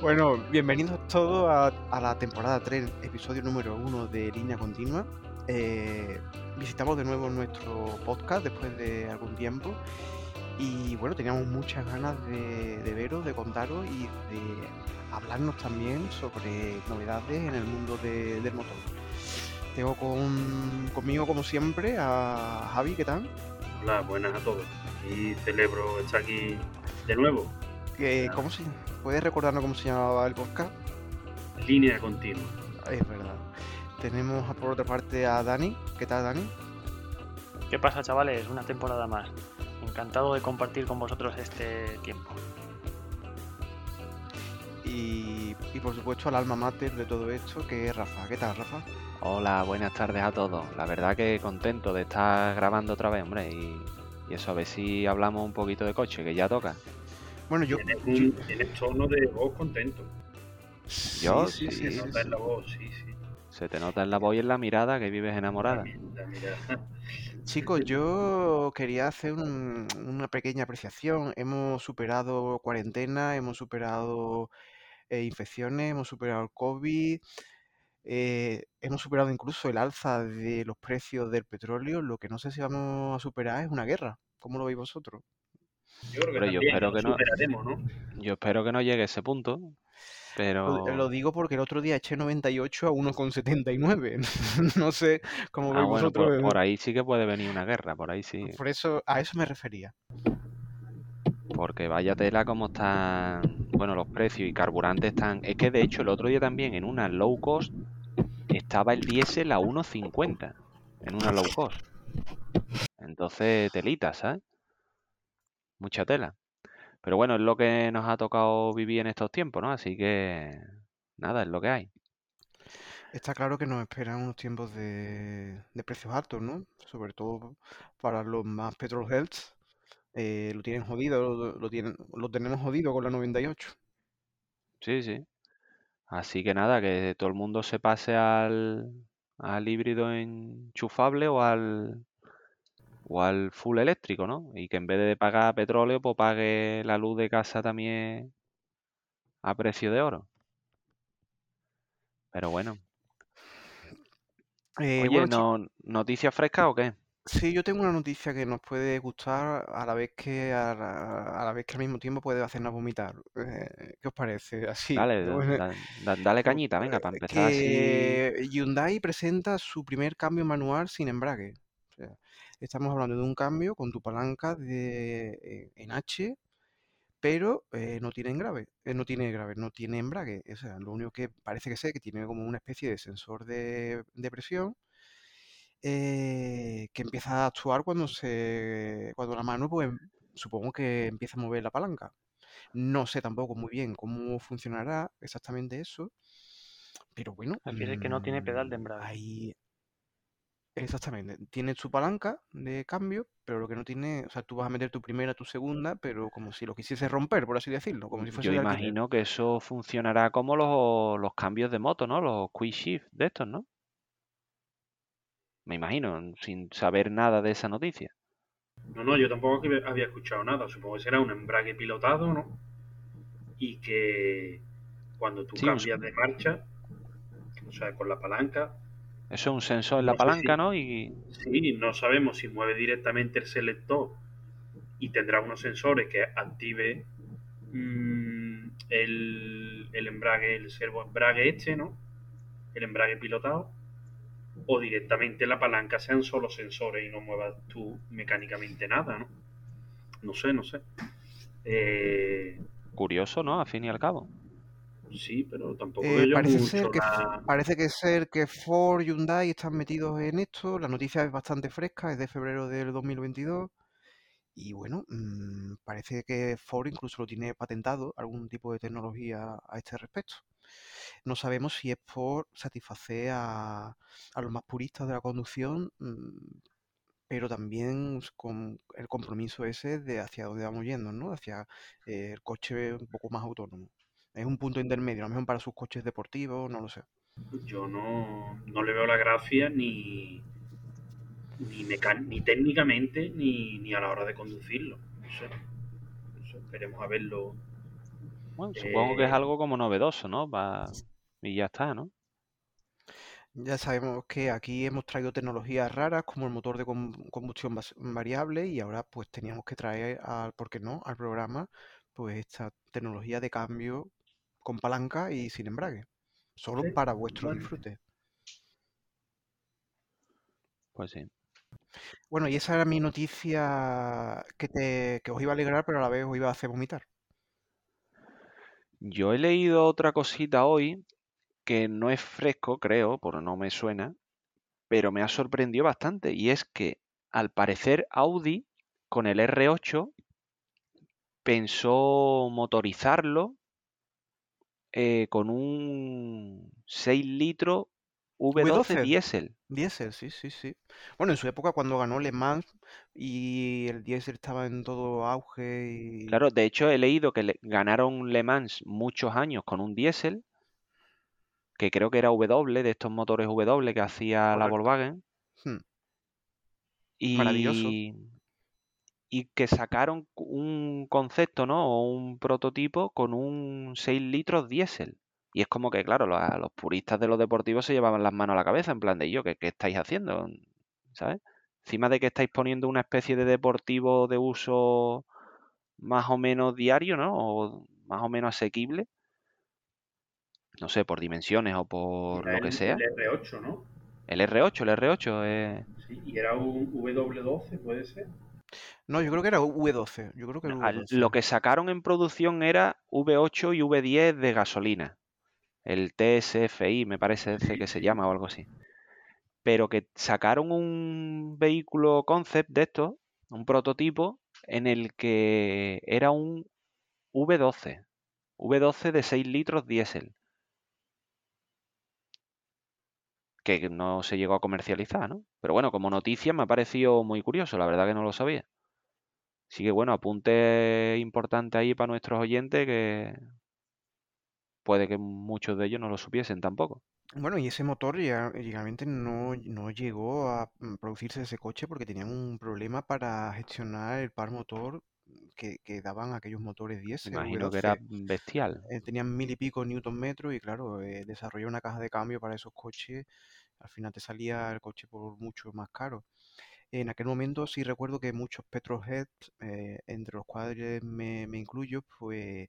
Bueno, bienvenidos todos a, a la temporada 3, episodio número 1 de Línea Continua. Eh, visitamos de nuevo nuestro podcast después de algún tiempo y bueno, teníamos muchas ganas de, de veros, de contaros y de hablarnos también sobre novedades en el mundo de- del motor. Tengo con, conmigo, como siempre, a Javi, ¿qué tal? Hola, buenas a todos. Y celebro estar aquí de nuevo. Eh. ¿Cómo se, ¿Puedes recordarnos cómo se llamaba el podcast? Línea continua. Es verdad. Tenemos por otra parte a Dani. ¿Qué tal, Dani? ¿Qué pasa, chavales? Una temporada más. Encantado de compartir con vosotros este tiempo. Y, y por supuesto al alma mater de todo esto, que es Rafa. ¿Qué tal, Rafa? Hola, buenas tardes a todos. La verdad que contento de estar grabando otra vez, hombre. Y, y eso, a ver si hablamos un poquito de coche, que ya toca. Bueno, yo... Tienes, un, tienes tono de voz contento. Yo, sí, sí, sí, sí, Se sí, nota sí. en la voz, sí, sí. Se te nota en la voz y en la mirada que vives enamorada. Chicos, yo quería hacer un- una pequeña apreciación. Hemos superado cuarentena, hemos superado eh, infecciones, hemos superado el COVID, eh, hemos superado incluso el alza de los precios del petróleo. Lo que no sé si vamos a superar es una guerra. ¿Cómo lo veis vosotros? Yo creo que yo espero lo que no-. Yo espero que no llegue a ese punto, pero... Lo, lo digo porque el otro día eché 98 a 1,79. No sé cómo Ah, veis bueno, vosotros. por, por ahí sí que puede venir una guerra, por ahí sí. Por eso, a eso me refería. Porque vaya tela como están, bueno, los precios y carburantes están... Es que de hecho el otro día también en una low cost estaba el diésel a 1.50 en una low cost. Entonces, telita, ¿sabes? Mucha tela. Pero bueno, es lo que nos ha tocado vivir en estos tiempos, ¿no? Así que nada, es lo que hay. Está claro que nos esperan unos tiempos de, de precios altos, ¿no? Sobre todo para los más petrol heads. eh, lo tienen jodido, lo, lo tienen, lo tenemos jodido con la 98. Sí, sí. Así que nada, que todo el mundo se pase al, al híbrido enchufable o al, o al full eléctrico, ¿no? Y que en vez de pagar petróleo, pues pague la luz de casa también a precio de oro. Pero bueno. Eh, Oye, bueno, ¿no, ¿noticias frescas o qué? sí, yo tengo una noticia que nos puede gustar a la vez que a la, a la vez que al mismo tiempo puede hacernos vomitar. Eh, ¿qué os parece? Así. Dale, da- bueno, da- da- dale cañita, venga, para empezar así. que Hyundai presenta su primer cambio manual sin embrague. Estamos hablando de un cambio con tu palanca de, eh, en H, pero eh, no tiene grave, no tiene grave, no tiene embrague. O sea, lo único que parece que sé que tiene como una especie de sensor de, de presión eh, que empieza a actuar cuando se, cuando la mano, pues supongo que empieza a mover la palanca. No sé tampoco muy bien cómo funcionará exactamente eso, pero bueno, Refiere que no tiene pedal de mm, embrague. ahí exactamente. Tiene su palanca de cambio, pero lo que no tiene, o sea, tú vas a meter tu primera, tu segunda, pero como si lo quisieses romper, por así decirlo, como si fuese Yo alquiler. imagino que eso funcionará como los, los cambios de moto, ¿no? Los quick shift de estos, ¿no? Me imagino, sin saber nada de esa noticia. No, no, yo tampoco que había escuchado nada. Supongo que será un embrague pilotado, ¿no? Y que cuando tú Sí, un- cambias de marcha, o sea, con la palanca, Eso es un sensor en la No palanca, si- ¿no? Y Sí, no sabemos si mueve directamente el selector y tendrá unos sensores que active mm, el, el embrague, el servo embrague este, ¿no? El embrague pilotado. O directamente la palanca sean solo sensores y no muevas tú mecánicamente nada, ¿no? No sé, no sé. Eh, curioso, ¿no? Al fin y al cabo. Sí, pero tampoco Eh, veo parece mucho ser que la- parece que ser que Ford y Hyundai están metidos en esto. La noticia es bastante fresca, es de febrero del 2022. Y bueno, mm, parece que Ford incluso lo tiene patentado, algún tipo de tecnología a este respecto. No sabemos si es por satisfacer a, a los más puristas de la conducción, mm, pero también con el compromiso ese de hacia dónde vamos yendo, ¿no? Hacia eh, el coche un poco más autónomo. Es un punto intermedio, a lo mejor para sus coches deportivos, no lo sé. Yo no, no le veo la gracia ni, ni, ni técnicamente ni, ni a la hora de conducirlo. No sé. No sé, esperemos a verlo Bueno, supongo que es Eh, algo como novedoso, ¿no? Va- Y ya está, ¿no? Ya sabemos que aquí hemos traído tecnologías raras como el motor de com- combustión variable y ahora pues teníamos que traer al, ¿por qué no?, al programa pues esta tecnología de cambio con palanca y sin embrague, solo Sí, para vuestro disfrute. Pues sí. Bueno, y esa era mi noticia que, te, que os iba a alegrar, pero a la vez os iba a hacer vomitar. Yo he leído otra cosita hoy que no es fresco, creo, porque no me suena, pero me ha sorprendido bastante. Y es que al parecer Audi con el R8 pensó motorizarlo eh, con un 6 litros V12 V12. diésel. Diésel, sí, sí, sí. Bueno, en su época cuando ganó Le Mans y el diésel estaba en todo auge y... Claro, de hecho he leído que le- ganaron Le Mans muchos años con un diésel, que creo que era W, de estos motores W que hacía la. Volkswagen. Hmm, Maravilloso. Y, que sacaron un concepto, ¿no? O un prototipo con un 6 litros diésel. Y es como que, claro, los, los puristas de los deportivos se llevaban las manos a la cabeza, en plan de yo, ¿qué, qué estáis haciendo? ¿Sabes? Encima de que estáis poniendo una especie de deportivo de uso más o menos diario, ¿no? O más o menos asequible. No sé, por dimensiones o por Era lo que el, sea. el R8, ¿no? El R8, el R8 es... Sí, y era un W12, puede ser. No, yo creo que era V12. Yo creo que era al- lo V12. que sacaron en producción era V8 y V10 de gasolina. El TSFI, me parece ese que se llama o algo así. Pero que sacaron un vehículo concept de estos, un prototipo, en el que era un V12. V12 de 6 litros diésel. Que no se llegó a comercializar, ¿no? Pero bueno, como noticia me ha parecido muy curioso, la verdad que no lo sabía. Así que bueno, apunte importante ahí para nuestros oyentes que puede que muchos de ellos no lo supiesen tampoco. Bueno, y ese motor ya- realmente no, no llegó a mm, producirse ese coche porque tenían un problema para gestionar el par motor que, que daban aquellos motores diésel imagino que era V12. bestial. Eh, tenían mil y pico newton metros y claro, eh, desarrollar una caja de cambio para esos coches, al final te salía el coche por mucho más caro. En aquel momento sí recuerdo que muchos petrolheads, eh, entre los cuales me, me incluyo, pues,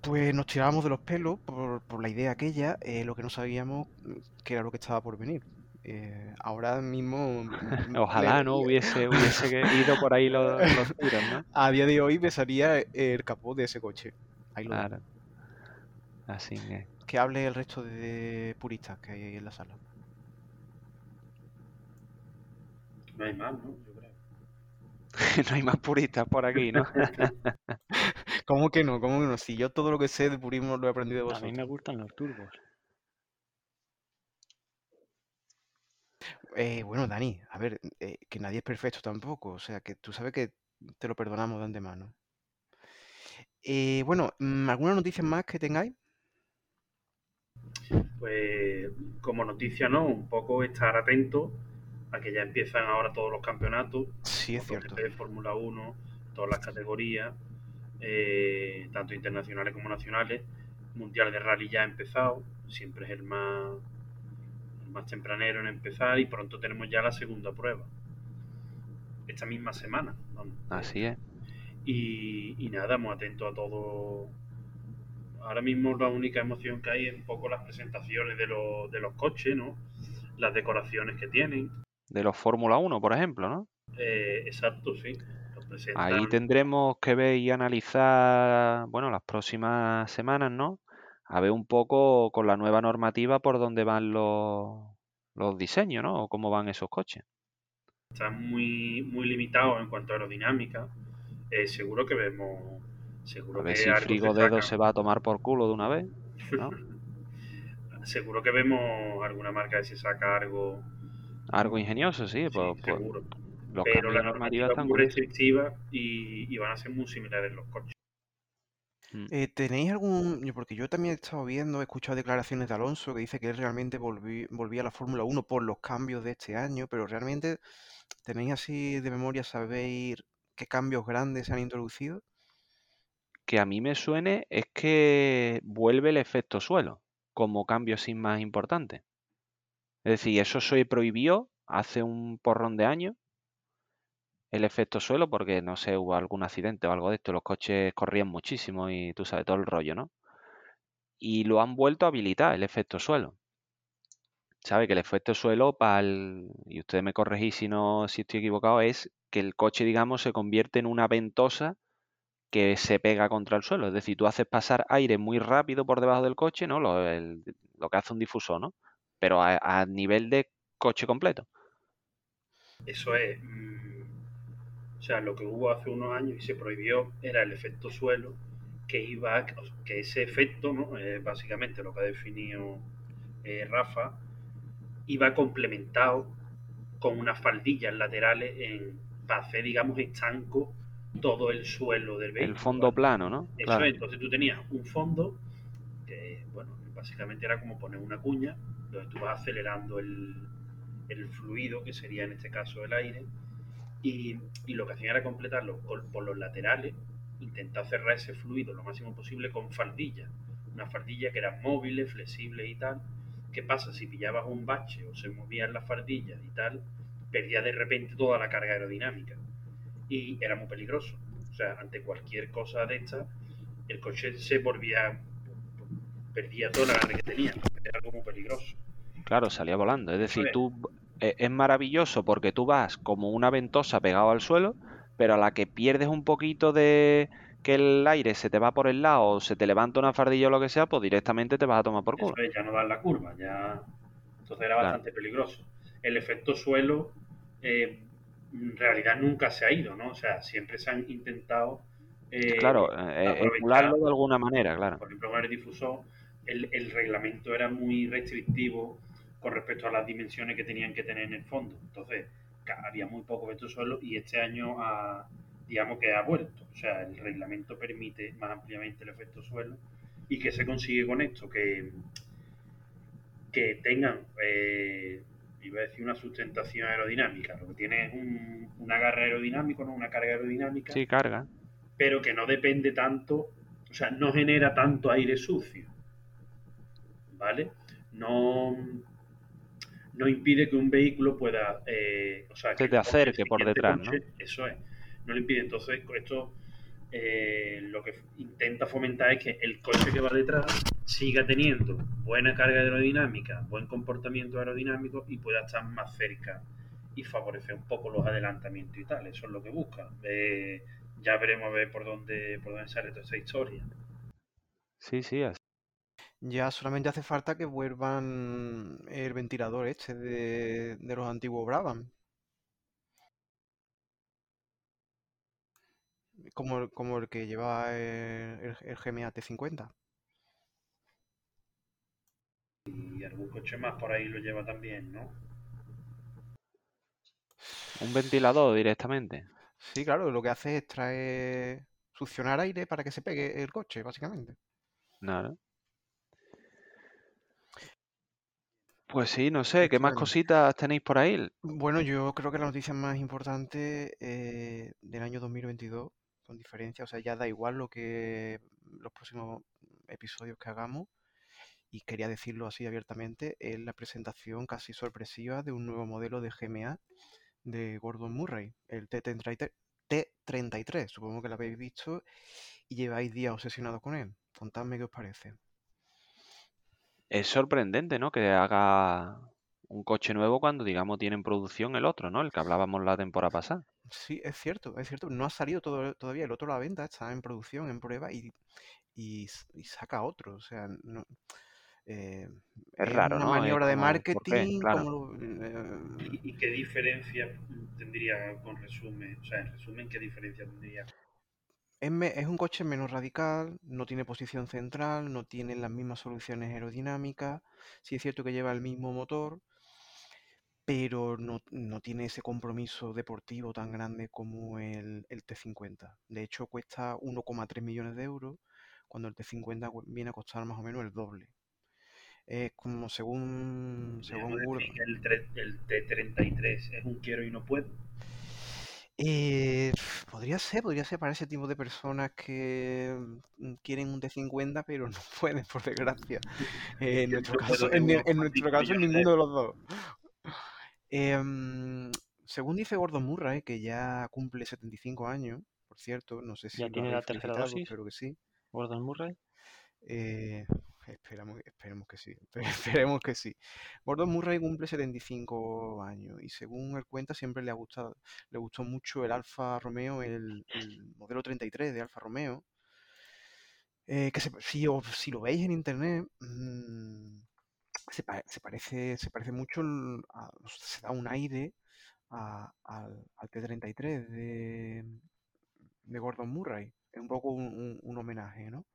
pues nos tirábamos de los pelos por, por la idea aquella, eh, lo que no sabíamos mm, que era lo que estaba por venir. Eh, ahora mismo, Ojalá me- no hubiese, hubiese ido por ahí los, los tiros, ¿no? a día de hoy besaría el capó de ese coche. Ahí lo dejo. Claro. Así que. Que hable el resto de puristas que hay en la sala. No hay más, ¿no? Yo creo. no hay más puristas por aquí, ¿no? ¿Cómo que no? ¿Cómo que no? Si yo todo lo que sé de purismo lo he aprendido de A mí me vosotros. gustan los turbos. Eh, bueno, Dani, a ver, eh, que nadie es perfecto tampoco. O sea, que tú sabes que te lo perdonamos de antemano. Eh, bueno, mm, ¿alguna noticia más que tengáis? Pues como noticia, ¿no? Un poco estar atento a que ya empiezan ahora todos los campeonatos, Sí, es cierto. Fórmula 1, todas las categorías, eh, tanto internacionales como nacionales. Mundial de Rally ya ha empezado, siempre es el más, el más tempranero en empezar y pronto tenemos ya la segunda prueba. Esta misma semana. vamos. Así es. Y, y nada, muy atento a todo. Ahora mismo la única emoción que hay es un poco las presentaciones de, los de los coches, ¿no? Las decoraciones que tienen. De los Fórmula 1, por ejemplo, ¿no? Eh, exacto, sí. Presentan. Ahí tendremos que ver y analizar, bueno, las próximas semanas, ¿no? A ver un poco con la nueva normativa por dónde van los, los diseños, ¿no? O cómo van esos coches. Están muy, muy limitados en cuanto a aerodinámica. Eh, seguro que vemos. Seguro A ver que si Frigo Dedo se va a tomar por culo de una vez, ¿no? Seguro que vemos alguna marca que se saca algo. Algo ingenioso, sí, sí, pues, pues seguro. los Pero la normativa es muy restrictiva y, y van a ser muy similares los coches. Mm. Eh, ¿tenéis algún...? Porque yo también he estado viendo, he escuchado declaraciones de Alonso que dice que él realmente volví- volvía a la Fórmula 1 por los cambios de este año, pero realmente tenéis así de memoria, ¿sabéis qué cambios grandes se han introducido? Que a mí me suene es que vuelve el efecto suelo como cambio sin más importante. Es decir, eso se prohibió hace un porrón de años el efecto suelo porque, no sé, hubo algún accidente o algo de esto, los coches corrían muchísimo y tú sabes todo el rollo, ¿no? Y lo han vuelto a habilitar, el efecto suelo. ¿Sabe? Que el efecto suelo, para y usted me corregí si no, si estoy equivocado, es que el coche, digamos, se convierte en una ventosa que se pega contra el suelo. Es decir, tú haces pasar aire muy rápido por debajo del coche, ¿no? Lo, que hace un difusor, ¿no? Pero a, nivel de coche completo. Eso es. Mm, o sea, lo que hubo hace unos años y se prohibió era el efecto suelo, que iba, que ese efecto, ¿no? básicamente lo que ha definido eh, Rafa, iba complementado con unas faldillas laterales en, para hacer, digamos, estanco todo el suelo del vehículo. El fondo plano, ¿no? Eso es, entonces tú tenías un fondo que, bueno, básicamente era como poner una cuña, donde tú vas acelerando el, el fluido, que sería en este caso el aire, y, y lo que hacían era completarlo por los laterales, intentar cerrar ese fluido lo máximo posible con faldillas. Una faldilla que era móvil, flexible y tal, ¿Qué pasa? Si pillabas un bache o se movían las fardillas y tal, perdía de repente toda la carga aerodinámica. Y era muy peligroso. O sea, ante cualquier cosa de esta, el coche se volvía, perdía toda la carga que tenía. Era algo muy peligroso. Claro, salía volando. Es decir, tú e, es maravilloso porque tú vas como una ventosa pegado al suelo, pero a la que pierdes un poquito de, que el aire se te va por el lado o se te levanta una fardilla o lo que sea, pues directamente te vas a tomar por culo. ya no da la curva, ya. Entonces era bastante peligroso. El efecto suelo eh, en realidad nunca se ha ido, ¿no? O sea, siempre se han intentado. Eh, claro, eh, emularlo de alguna manera, claro. Por ejemplo, con el difusor, el, el reglamento era muy restrictivo con respecto a las dimensiones que tenían que tener en el fondo. Entonces, había muy poco efecto suelo y este año ha digamos que ha vuelto. O sea, el reglamento permite más ampliamente el efecto suelo. ¿Y que se consigue con esto? Que, que tengan, eh, iba a decir, una sustentación aerodinámica. Lo que tiene es un, un agarre aerodinámico, ¿no? una carga aerodinámica. Sí, carga. Pero que no depende tanto, o sea, no genera tanto aire sucio. ¿Vale? No, no impide que un vehículo pueda. Eh, o sea, que te acerque por detrás, ¿no? Eso es no le impide. Entonces, esto eh, lo que intenta fomentar es que el coche que va detrás siga teniendo buena carga aerodinámica, buen comportamiento aerodinámico y pueda estar más cerca y favorecer un poco los adelantamientos y tal. Eso es lo que busca. Eh, ya veremos a ver por dónde, por dónde sale toda esa historia. Sí, sí, así. Ya solamente hace falta que vuelvan el ventilador este de, de los antiguos Brabham. Como, como el que lleva el, el, GMA T50. Y algún coche más por ahí lo lleva también, ¿no? Un ventilador directamente. Sí, claro, lo que hace es traer, succionar aire para que se pegue el coche, básicamente. Nada. Pues sí, no sé, ¿qué más cositas tenéis por ahí? Bueno, yo creo que la noticia más importante eh, del año 2022 con diferencia, o sea, ya da igual lo que los próximos episodios que hagamos, y quería decirlo así abiertamente, es la presentación casi sorpresiva de un nuevo modelo de GMA de Gordon Murray, el T33, T33 supongo que lo habéis visto y lleváis días obsesionados con él. Contadme qué os parece. Es sorprendente, ¿no? Que haga un coche nuevo cuando, digamos, tiene en producción el otro, ¿no? El que hablábamos la temporada pasada. Sí, es cierto, es cierto. No ha salido todo, todavía el otro a la venta, está en producción, en prueba y, y, saca otro. O sea, no, eh, es, raro, una ¿no? maniobra de marketing. Eh, ¿Y, qué diferencia tendría con resumen? O sea, en resumen, ¿qué diferencia tendría? Es, es un coche menos radical, no tiene posición central, no tiene las mismas soluciones aerodinámicas. Sí es cierto que lleva el mismo motor, pero no, tiene ese compromiso deportivo tan grande como el, T50. De hecho, cuesta 1,3 millones de euros, cuando el T50 viene a costar más o menos el doble. Es como según, según el, T33 es un quiero y no puedo. Eh, podría ser, podría ser para ese tipo de personas que mm, quieren un T50 pero no pueden, por desgracia. Eh, en nuestro caso, en, nuestro 5 caso, ninguno de los dos. Em, según dice Gordon Murray, que ya cumple 75 años, por cierto, no sé si ¿Ya lo tiene la tercera dosis? espero que sí. Gordon Murray. Eh, esperamos, esperemos que sí, esperemos que sí. Gordon Murray cumple 75 años y según él cuenta siempre le ha gustado, le gustó mucho el Alfa Romeo, el, el modelo 33 de Alfa Romeo. eh, que se- si, os- si lo veis en internet, mm, se, se parece, se parece mucho, a- se da un aire al, al T33 de, de Gordon Murray. Es un poco un, homenaje, ¿no?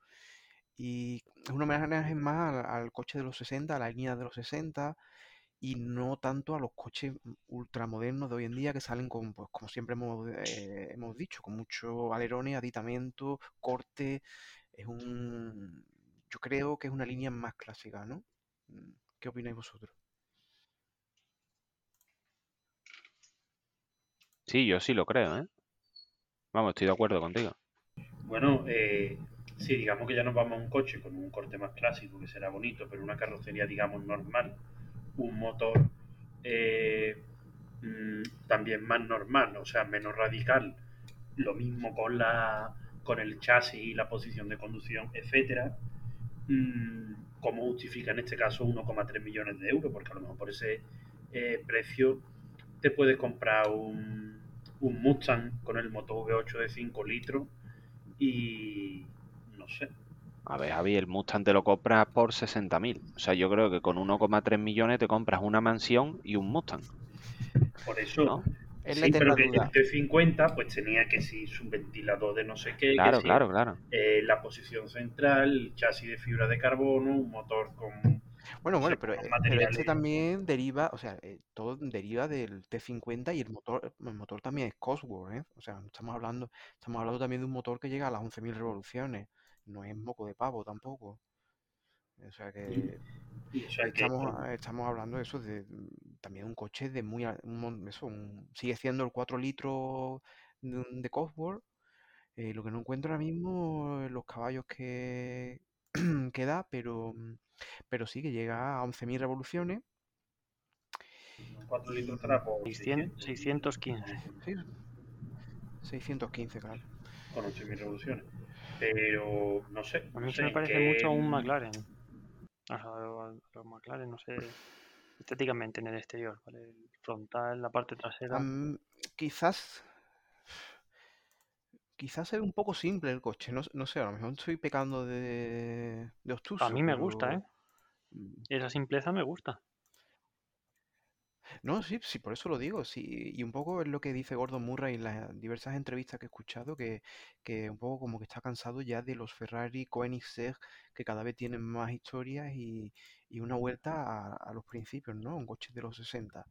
Y es un homenaje más al, coche de los 60, a la línea de los 60, y no tanto a los coches ultramodernos de hoy en día que salen con, pues como siempre hemos, eh, hemos dicho, con muchos alerones, aditamento, corte. Es un, yo creo que es una línea más clásica, ¿no? ¿Qué opináis vosotros? Sí, yo sí lo creo, ¿eh? Vamos, estoy de acuerdo contigo. Bueno, eh, sí, digamos que ya nos vamos a un coche con un corte más clásico, que será bonito, pero una carrocería, digamos, normal, un motor eh, mm, también más normal, o sea, menos radical, lo mismo con la con el chasis y la posición de conducción, etcétera. Mm, ¿Cómo justifica en este caso 1,3 millones de euros? Porque a lo mejor por ese eh, precio te puedes comprar un, un Mustang con el motor V8 de 5 litros y no sé. A ver, Javi, el Mustang te lo compras por 60.000. O sea, yo creo que con 1,3 millones te compras una mansión y un Mustang, Por eso, ¿no? Es sí, pero que duda. el T50 pues tenía que si su ventilador de no sé qué, que Claro, claro, claro. eh, la posición central, chasis de fibra de carbono, un motor con Bueno, no bueno, sé, pero, eh, pero este también deriva, o sea, eh, todo deriva del T50 y el motor, el motor también es Cosworth, ¿eh? O sea, no estamos hablando, estamos hablando también de un motor que llega a las 11.000 revoluciones, no es moco de pavo tampoco. O sea que Y, o sea, que estamos, estamos hablando de eso, de también un coche de muy, un eso, un- sigue siendo el 4 litros de, de Cosworth, eh, lo que no encuentro ahora mismo eh, los caballos que, que da, pero, mm, pero sí que llega a 11.000 revoluciones. 4 litros por 600, 615. Sí, 615, claro. con 8.000 revoluciones. Pero no sé. A no mí sé se me parece mucho a un McLaren. A los McLaren, no sé, estéticamente en el exterior, ¿vale? El frontal, la parte trasera. Quizás, quizás es un poco simple el coche, no, no sé, a lo mejor estoy pecando de, de obtuso, A mí me gusta, ¿eh? mm, Esa simpleza me gusta. No, sí, sí, por eso lo digo, sí, y un poco es lo que dice Gordon Murray en las diversas entrevistas que he escuchado, que, que un poco como que está cansado ya de los Ferrari Koenigsegg, que cada vez tienen más historias y, y una vuelta a, los principios, ¿no? Un coche de los 60.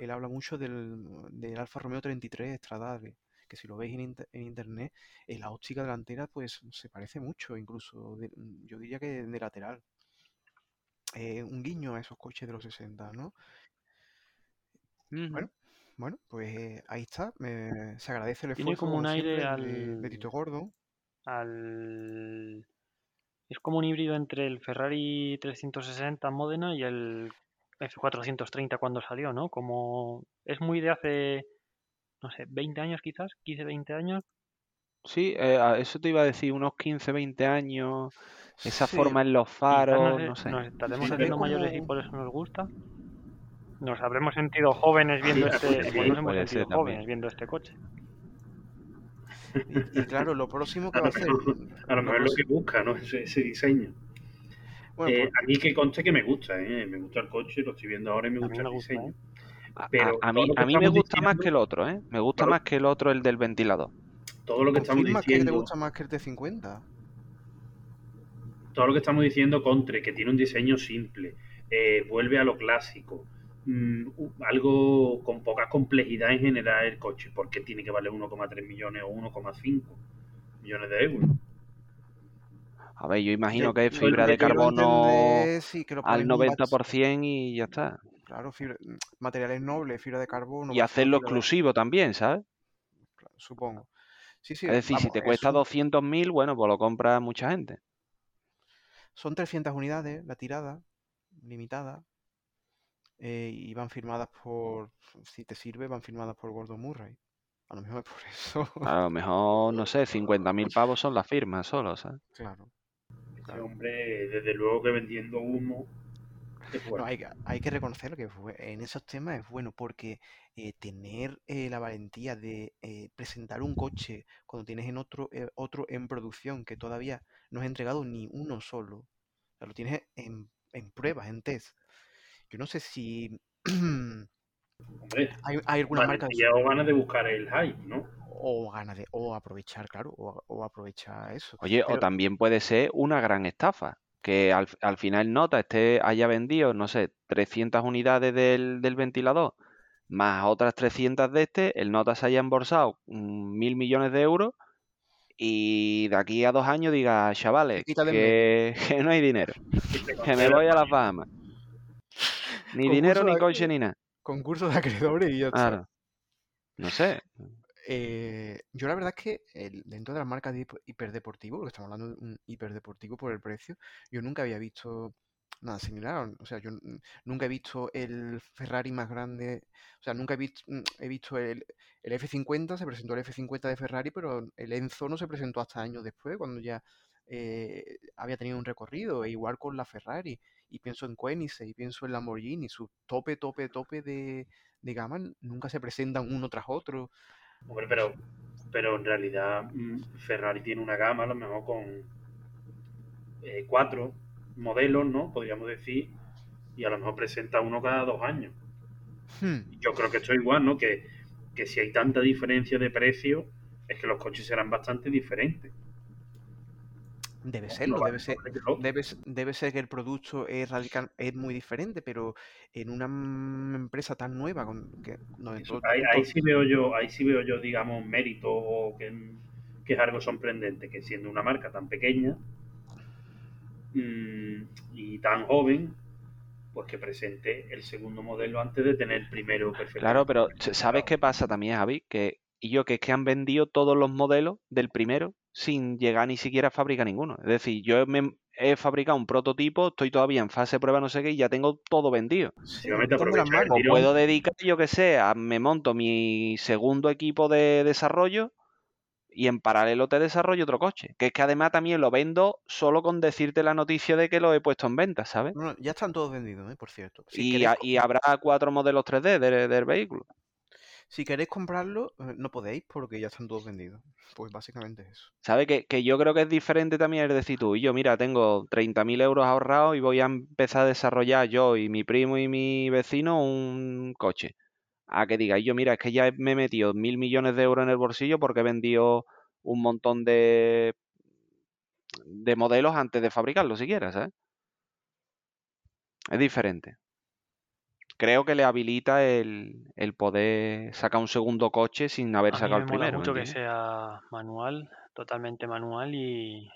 Él, habla mucho del, del Alfa Romeo 33 Stradale, que si lo veis en, en internet, en la óptica delantera pues se parece mucho, incluso, yo diría que de lateral. Eh, un guiño a esos coches de los 60, ¿no? Ujú. Bueno, bueno, pues ahí está. me- se agradece el Tiene esfuerzo, como un como aire siempre, de, de al, Tito Gordo. al... Es como un híbrido entre el Ferrari 360 Modena y el F430 cuando salió, ¿no? Como es muy de hace, no sé, 20 años quizás, 15, 20 años. Sí, eh, eso te iba a decir, unos 15, 20 años, esa Sí, forma en los faros, nos, no sé. nos estaremos Sí, haciendo mayores y como... por eso nos gusta. Nos habremos sentido jóvenes viendo Sí, este, ser, nos hemos sentido ser jóvenes también. viendo este coche. Y, y claro, lo próximo que A va lo a ser... a lo mejor es lo que busca, ¿no? Ese, ese diseño. Bueno, Eh, pues, a mí que conste que me gusta, ¿eh? Me gusta el coche, lo estoy viendo ahora y me gusta me el gusta, diseño. ¿eh? A- Pero a mí, a mí me gusta más que el diciendo, otro, ¿eh? Me gusta más que el otro, el del ventilador. todo lo que estamos que te diciendo, gusta más que el T50. todo lo que estamos diciendo Contre, que tiene un diseño simple, eh, vuelve a lo clásico, mm, algo con poca complejidad en general el coche, porque tiene que valer 1,3 millones o 1,5 millones de euros. A ver, yo imagino que es fibra de carbono entender, sí, que lo al pones en un bach... 90% y ya está. Claro, fibra- materiales nobles, fibra de carbono, Y hacerlo de... exclusivo también, ¿sabes? supongo. Sí, sí, Es decir, si te es cuesta un- 200.000, bueno, pues lo compra mucha gente. son 300 unidades la tirada, limitada, eh, y van firmadas por, si te sirve, van firmadas por Gordon Murray. A lo mejor es por eso. A lo mejor, no sé, 50.000 pavos son las firmas solo, ¿sabes? Claro. Este Claro. hombre, desde luego que vendiendo humo No, hay, que- hay que reconocer que fue- en esos temas es bueno porque eh, tener eh, la valentía de eh, presentar un coche cuando tienes en otro, eh, otro en producción que todavía no has entregado ni uno solo, o sea, lo tienes en, en pruebas, en test. Yo no sé si Hombre, hay, hay algunas marcas valentía o ganas de buscar el hype, ¿no? o ganas de o aprovechar, claro, o, o aprovechar eso. Oye, o también puede ser una gran estafa. Que al, al final Nota esté, haya vendido, no sé, 300 unidades del, del ventilador, más otras 300 de este, el Nota se haya embolsado mm, mil millones de euros y de aquí a dos años diga, chavales, que, que no hay dinero, que me voy a las Bahamas. Ni dinero, ni coche, ni nada. Concurso de acreedores y ya está. No sé. Eh, yo la verdad es que el- dentro de las marcas de hiperdeportivo, porque estamos hablando de un hiperdeportivo por el precio, yo nunca había visto nada similar. O sea, yo nunca he visto el Ferrari más grande. O sea, nunca he visto, he visto el, el F50, se presentó el F50 de Ferrari, pero el Enzo no se presentó hasta años después, cuando ya eh, había tenido un recorrido. E igual con la Ferrari. Y pienso en Koenigsegg, y pienso en Lamborghini, su tope, tope, tope de, de gama nunca se presentan uno tras otro. Hombre, pero, pero en realidad mm, Ferrari tiene una gama, a lo mejor con eh, cuatro modelos, ¿no? Podríamos decir, y a lo mejor presenta uno cada dos años. Hmm. Yo creo que esto es igual, ¿no? Que, que si hay tanta diferencia de precio, es que los coches serán bastante diferentes. Debe No serlo, debe ser, debe, ser que el producto es radical, es muy diferente, pero en una mm, empresa tan nueva, con, que, donde Eso, ahí, ahí sí veo yo, ahí sí veo yo, digamos, mérito o que, que es algo sorprendente, que siendo una marca tan pequeña mm, y tan joven, pues que presente el segundo modelo antes de tener el primero perfecto. Claro, pero ¿sabes qué pasa también, Javi? Que, y yo, que es que han vendido todos los modelos del primero sin llegar ni siquiera a fabricar ninguno. Es decir, yo me, he fabricado un prototipo, estoy todavía en fase de prueba, no sé qué, y ya tengo todo vendido. Sí. O puedo dedicar, yo que sé, a, me monto mi segundo equipo de desarrollo y en paralelo te desarrollo otro coche. Que es que además también lo vendo solo con decirte la noticia de que lo he puesto en venta, ¿sabes? No, no, ya están todos vendidos, ¿eh? por cierto. Si y, y habrá cuatro modelos 3D de- del vehículo. Si queréis comprarlo, eh, no podéis porque ya están todos vendidos. Pues básicamente es eso. ¿Sabes? Que, que yo creo que es diferente también el decir tú, y yo, mira, tengo 30.000 euros ahorrados y voy a empezar a desarrollar yo y mi primo y mi vecino un coche. A que diga, yo, mira, es que ya me he metido mil millones de euros en el bolsillo porque he vendido un montón de, de modelos antes de fabricarlo siquiera, ¿sabes? Es diferente. Creo que le habilita el, el poder sacar un segundo coche sin haber A mí sacado me el primero. ¿me mucho que sea manual, totalmente manual y,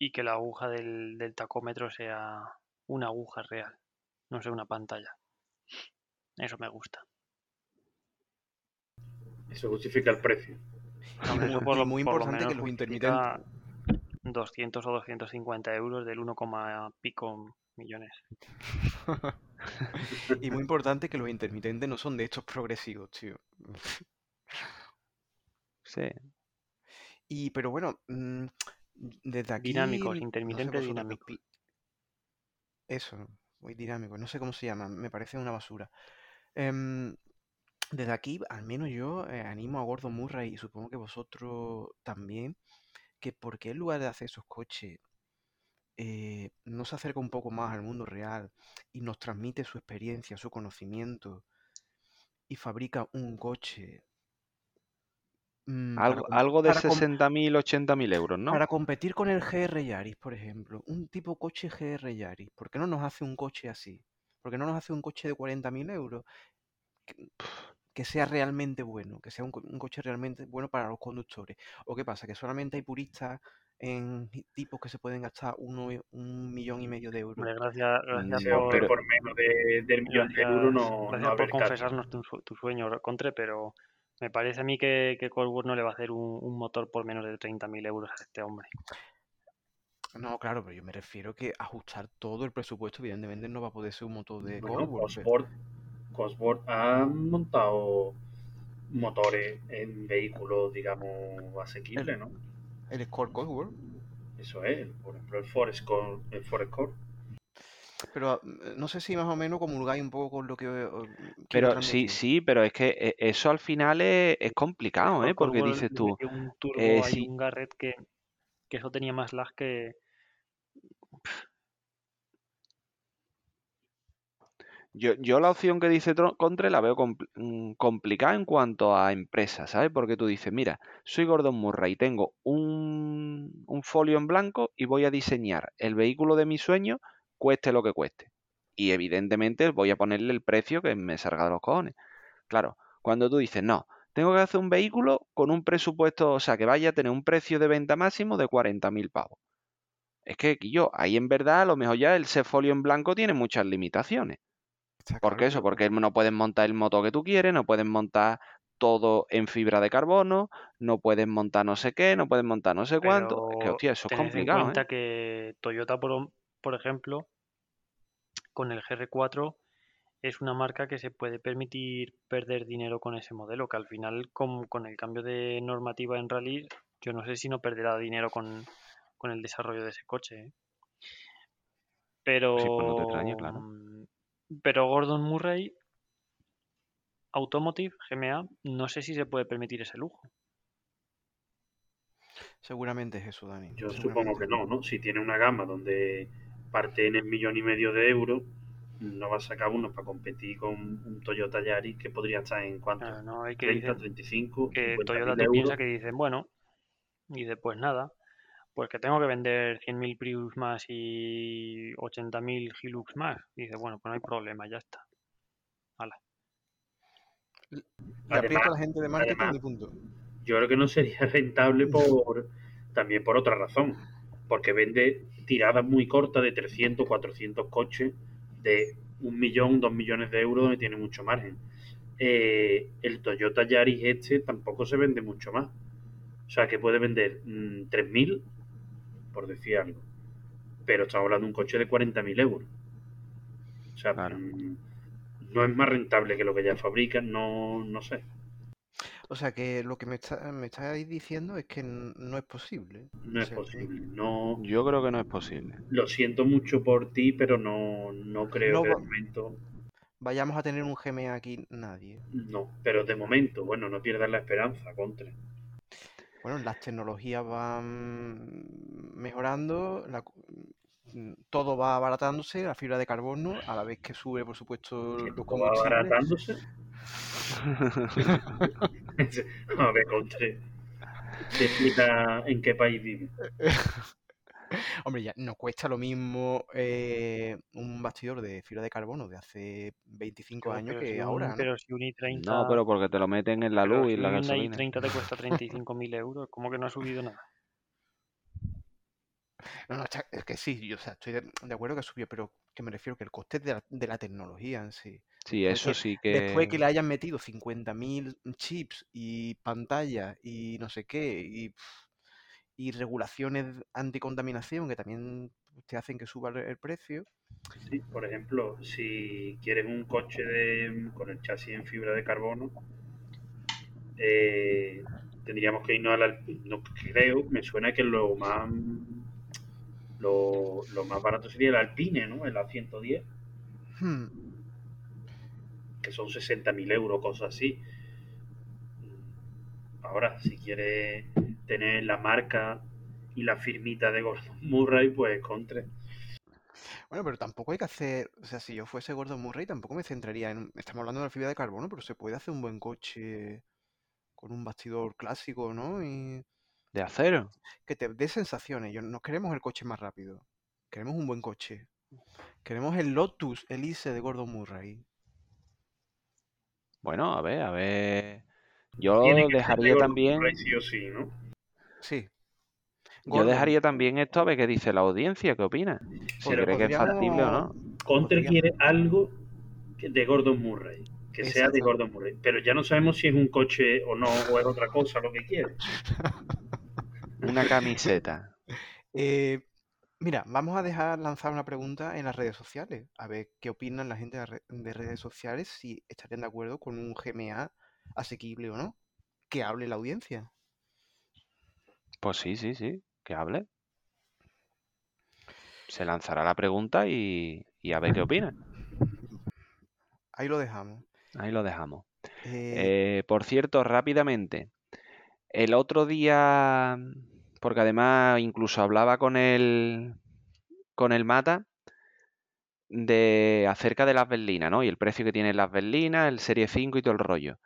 y que la aguja del, del tacómetro sea una aguja real, no sea una pantalla. Eso me gusta. Eso justifica el precio. Eso muy- por lo- muy por lo importante que los justifica 200 o 250 euros del 1, pico millones. Y muy importante que los intermitentes no son de estos progresivos, tío. Sí. Y, pero bueno, mm, desde aquí... Dinámicos, no sé intermitentes dinámicos. Eso, muy dinámico, no sé cómo se llama, me parece una basura. Em, desde aquí, al menos yo eh, animo a Gordon Murray y supongo que vosotros también, que porque en lugar de hacer esos coches, eh, no se acerca un poco más al mundo real y nos transmite su experiencia, su conocimiento y fabrica un coche mm, Algo, de para com- 60.000, 80.000 euros, ¿no? para competir con el GR Yaris, por ejemplo, un tipo coche GR Yaris, ¿por qué no nos hace un coche así? ¿Por qué no nos hace un coche de 40.000 euros que, que sea realmente bueno, que sea un, co- un coche realmente bueno para los conductores? ¿O qué pasa? ¿Que solamente hay puristas en tipos que se pueden gastar uno, un millón y medio de euros? Gracias, gracias No, por, pero- por menos de, del millón de euros no, no gracias por confesarnos tu, tu sueño, Contre, pero Me parece a mí que, que Cosworth no le va a hacer un, un motor por menos de 30.000 euros a este hombre. No, claro, pero yo me refiero que ajustar todo el presupuesto, evidentemente no va a poder ser un motor de Bueno, pero- Cosworth, Cosworth ha montado motores en vehículos, digamos, asequibles, ¿no? El Score Cosworth. Eso es, por ejemplo, el Forest Core. El Forest Core. Pero eh, no sé si más o menos comulgáis un poco con lo que eh, Pero sí, sí, pero es que eh, eso al final es, es complicado, ¿eh? Porque dices tú, un turbo eh, sí. un Garrett que, que eso tenía más lag que... Yo, yo la opción que dice Contre la veo mm, complicada en cuanto a empresas, ¿sabes? Porque tú dices, mira, soy Gordon Murray, tengo un, folio en blanco y voy a diseñar el vehículo de mi sueño, cueste lo que cueste. Y evidentemente voy a ponerle el precio que me salga de los cojones. Claro, cuando tú dices, no, tengo que hacer un vehículo con un presupuesto, o sea, que vaya a tener un precio de venta máximo de 40.000 pavos. Es que, yo ahí en verdad, a lo mejor ya el folio en blanco tiene muchas limitaciones. Está ¿Por claro, qué eso? pero- Porque no puedes montar el motor que tú quieres, no puedes montar todo en fibra de carbono, no puedes montar no sé qué, no puedes montar no sé cuánto. Es que, Pero hostia, eso es tened en complicado, cuenta ¿eh? que Toyota, por, por ejemplo, con el GR4 es una marca que se puede permitir perder dinero con ese modelo, que al final con, con el cambio de normativa en rally, yo no sé si no perderá dinero con, con el desarrollo de ese coche. ¿eh? Pero, Sí, pues no te extraña, claro. Pero Gordon Murray, Automotive, GMA, no sé si se puede permitir ese lujo. Seguramente es eso, Dani. Yo supongo que no, ¿no? Si tiene una gama donde parte en el millón y medio de euros, no va a sacar uno para competir con un Toyota Yaris que podría estar en cuánto, Claro, no hay que 30, dicen 35, que 50 Toyota te piensa euros. que dicen, bueno, y dice, pues nada, pues que tengo que vender 100.000 Prius más y 80.000 Hilux más. Y dice, bueno, pues no hay problema, ya está. Le Además- aprieta a la gente de marketing además- y punto. Yo creo que no sería rentable por también por otra razón, porque vende tiradas muy cortas de 300, 400 coches de un millón, dos millones de euros donde tiene mucho margen. Eh, el Toyota Yaris este tampoco se vende mucho más. O sea, que puede vender mm, 3.000, por decir algo. Pero estamos hablando de un coche de 40.000 euros. O sea, Claro. mm, no es más rentable que lo que ya fabrican, no, no sé. O sea que lo que me, está, me estáis diciendo es que no es posible. No O es sea, posible. No, Yo creo que no es posible. Lo siento mucho por ti, pero no, no creo No que de momento. Vayamos a tener un GMA aquí nadie. No, pero de momento, bueno, no pierdas la esperanza, contra. Bueno, las tecnologías van mejorando, la mm, todo va abaratándose, la fibra de carbono, a la vez que sube, por supuesto, los todo va combustibles. abaratándose. A ver. Te explica en qué país vive. Hombre, ya no cuesta lo mismo eh, un bastidor de fibra de carbono de hace 25 Pero- años pero que si un- ahora, ¿no? Pero si un i30, No, pero porque te lo meten en la luz y si la un gasolina. i30 te cuesta 35.000 euros, ¿cómo que no ha subido nada? No, no, es que sí, yo o sea, estoy de, de acuerdo que subió, pero que me refiero que el coste de la, de la tecnología en sí. Sí, eso sí que... Después que le hayan metido 50.000 chips y pantallas y no sé qué, y, y regulaciones anticontaminación que también te hacen que suba el, precio. Sí, por ejemplo, si quieres un coche de, con el chasis en fibra de carbono, eh, tendríamos que irnos al Alpine. No creo, me suena que lo más lo, lo más barato sería el Alpine, ¿no? El A110, Hmm, que son 60.000 euros, cosas así. Ahora, si quieres tener la marca y la firmita de Gordon Murray, pues contra. Bueno, pero tampoco hay que hacer, o sea, si yo fuese Gordon Murray, tampoco me centraría en, estamos hablando de la fibra de carbono, pero se puede hacer un buen coche con un bastidor clásico, ¿no? Y ¿De acero? que te dé sensaciones. Yo, no queremos el coche más rápido, queremos un buen coche. Queremos el Lotus Elise de Gordon Murray. Bueno, a ver, a ver... Yo dejaría Gordon también... Murray sí o sí, ¿no? Sí. Yo dejaría también esto a ver qué dice la audiencia, qué opina. Si cree que es factible o no. podríamos- quiere algo de Gordon Murray. Que sea de. Gordon Murray. Pero ya no sabemos si es un coche o no, o es otra cosa lo que quiere. Una camiseta. Eh, mira, vamos a dejar lanzar una pregunta en las redes sociales, a ver qué opinan la gente de redes sociales, si estarían de acuerdo con un GMA asequible o no. Que hable la audiencia. Pues sí, sí, sí, que hable. Se lanzará la pregunta y, y a ver qué opina. Ahí lo dejamos. Ahí lo dejamos. Eh, Eh, por cierto, rápidamente, el otro día, porque además incluso hablaba con el, con el Mata de acerca de las berlinas, ¿no? Y el precio que tienen las berlinas, el Serie 5 y todo el rollo.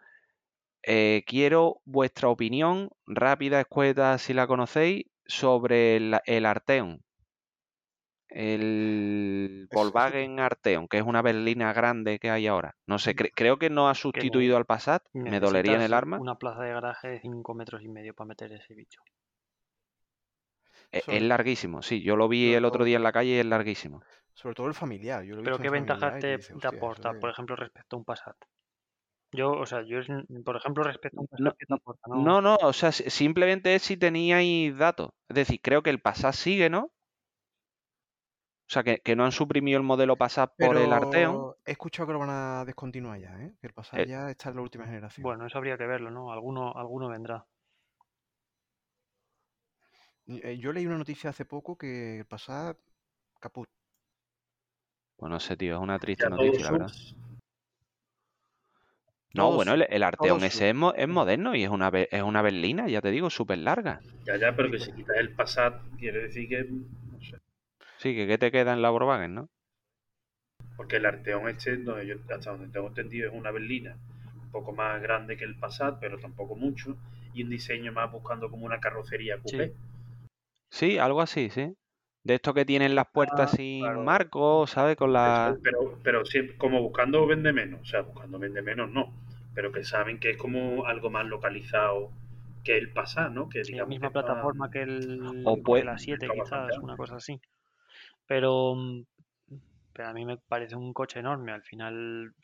Eh, quiero vuestra opinión rápida, escueta, si la conocéis, sobre el, el Arteon. El Volkswagen Arteon, que es una berlina grande que hay ahora. No sé, cre- creo que no ha sustituido al Passat. Me dolería en el arma. Una plaza de garaje de 5 metros y medio para meter ese bicho. E- sobre, Es larguísimo, sí. Yo lo vi el otro día en la calle y es larguísimo. sobre todo el familiar. Yo lo he Pero ¿qué en ventajas te, aporta, por ejemplo, respecto a un Passat? Yo, o sea, yo, es- por ejemplo, respecto a un No. No, no, no, o sea, si- simplemente es si teníais datos. Es decir, creo que el Passat sigue, ¿no? O sea, que, que no han suprimido el modelo Passat por el Arteon. He escuchado que lo van a descontinuar ya, ¿eh? Que el pasado Eh, ya está en la última generación. Bueno, eso habría que verlo, ¿no? Alguno, alguno vendrá. Eh, Yo leí una noticia hace poco que el pasado caput. Pues no sé, tío, es una triste noticia, la verdad. No, bueno, el, el Arteon ese es, mo- es moderno y es una, es una berlina, ya te digo, súper larga. Ya, ya, pero que si quitas el Passat, quiere decir que. No sé. Sí, que ¿qué te queda en la Volkswagen, no? Porque el Arteon este, donde yo, hasta donde tengo entendido, es una berlina un poco más grande que el Passat, pero tampoco mucho. Y un diseño más buscando como una carrocería coupé. Sí, algo así, sí. De esto que tienen las puertas Ah, sin claro. marco, ¿sabes? Con la... pero, pero siempre, como buscando vende menos, o sea, buscando vende menos no, pero que saben que es como algo más localizado que el Passat, ¿no? Que Sí, la digamos misma que está- plataforma que el, O que puede- la 7 Mercado quizás, una cosa así. Pero, mm, pero a mí me parece un coche enorme. Al final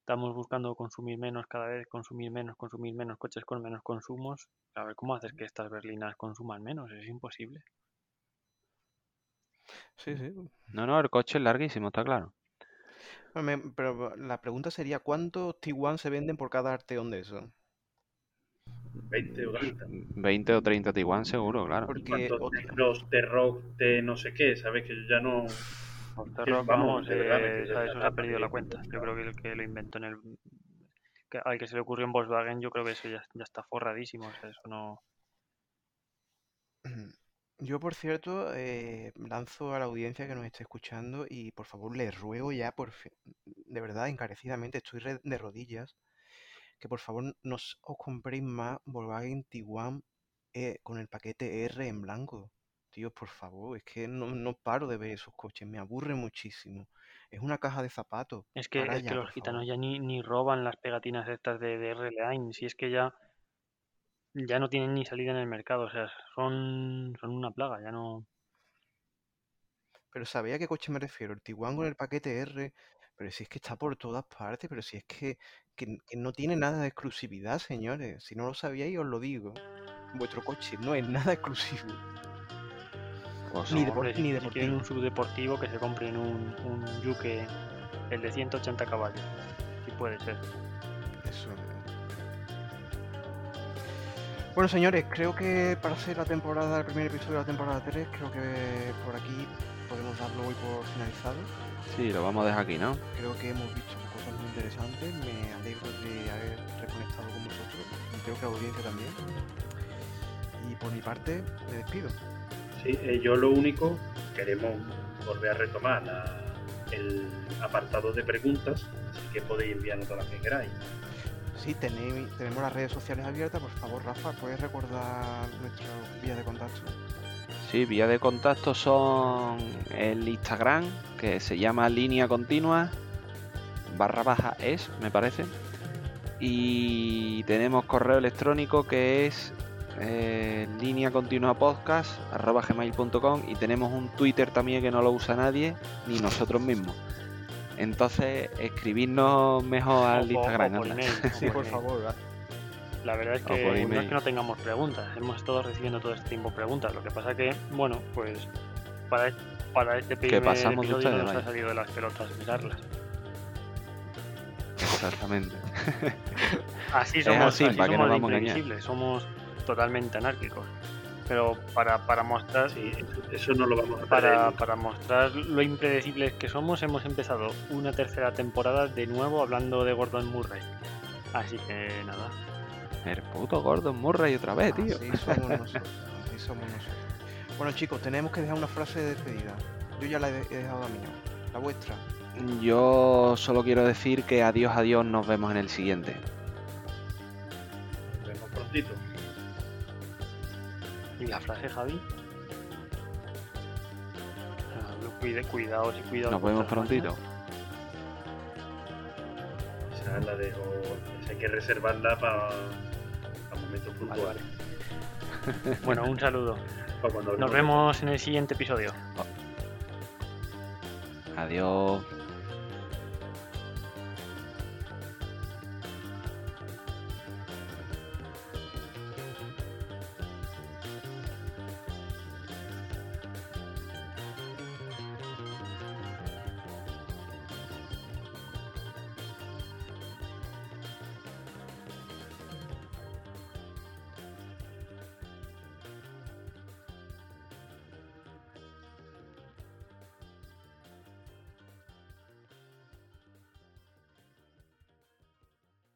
estamos buscando consumir menos cada vez, consumir menos, consumir menos coches con menos consumos. A ver, ¿cómo haces que estas berlinas consuman menos? Es imposible. Sí, sí. No, no, el coche es larguísimo, está claro. Bueno, me- pero la pregunta sería, ¿cuántos T1 se venden por cada Arteon de eso? 20 o 30. 20 o 30 Tiguan seguro, claro. Porque ¿Cuántos ot- negros de rock de no sé qué? ¿Sabes? Que yo ya no... Los T-Rock, vamos, de verdad, eh, eso se ha perdido la cuenta. Yo creo que el que lo inventó en el... que- al que se le ocurrió en Volkswagen, yo creo que eso ya, ya está forradísimo. O sea, eso no... Yo, por cierto, eh, lanzo a la audiencia que nos esté escuchando y por favor les ruego ya, por de verdad, encarecidamente, estoy de rodillas, que por favor no os compréis más Volkswagen Tiguan eh, con el paquete R en blanco. Tíos, por favor, es que no, no paro de ver esos coches, me aburre muchísimo. Es una caja de zapatos. Es que, es que los gitanos favor. ya ni, ni roban las pegatinas estas de, de R-Line, si es que ya, ya no tienen ni salida en el mercado, o sea, son, son una plaga, ya no... Pero sabía a qué coche me refiero, el Tiguan con el paquete R, pero si es que está por todas partes, pero si es que, que, que no tiene nada de exclusividad, señores. Si no lo sabíais, os lo digo. Vuestro coche no es nada exclusivo. Pues Ni no. de- Hombre, si, ni si deportivo. un subdeportivo que se compren un, un Yuke, el de 180 caballos, si puede ser. Eso. Bueno, señores, creo que para hacer la temporada, el primer episodio de la temporada 3, creo que por aquí podemos darlo hoy por finalizado. Sí, lo vamos a dejar aquí, ¿no? Creo que hemos visto cosas muy interesantes. Me alegro de haber reconectado con vosotros y creo que la audiencia también. Y por mi parte, me despido. Sí, eh, yo lo único, queremos volver a retomar la- el apartado de preguntas, así que podéis enviarnos todas las que queráis. Sí, tenemos las redes sociales abiertas. Por favor, Rafa, ¿puedes recordar nuestra vía de contacto? Sí, vía de contacto son el Instagram, que se llama línea continua, barra baja es, me parece. Y tenemos correo electrónico que es eh, línea continua podcast, arroba gmail.com y tenemos un Twitter también que no lo usa nadie, ni nosotros mismos. Entonces, escribirnos mejor al Instagram. o por email, Sí, por favor. La verdad es que no es que no tengamos preguntas, hemos estado recibiendo todo este tiempo preguntas. Lo que pasa que, bueno, pues para, para este primer pasamos episodio no nos ha salido de las pelotas mirarlas. Exactamente. Así somos, así, así ¿para somos nos vamos imprevisibles, somos totalmente anárquicos. Pero para, para mostrar Sí, eso, no lo vamos a para, para mostrar lo impredecibles que somos, hemos empezado una tercera temporada de nuevo hablando de Gordon Murray. Así que nada. El puto Gordon Murray otra vez, tío. Así somos nosotros. Así somos nosotros. Bueno, chicos, tenemos que dejar una frase de despedida. Yo ya la he he dejado la mía. La vuestra. Yo solo quiero decir que adiós, adiós, nos vemos en el siguiente. La frase, Javi? Ah, cuide- cuidaos y cuidaos. Nos vemos prontito. Esa la dejo. esa hay que reservarla para momentos puntuales. vale. Bueno, un saludo. Nos vemos en el siguiente episodio. Adiós.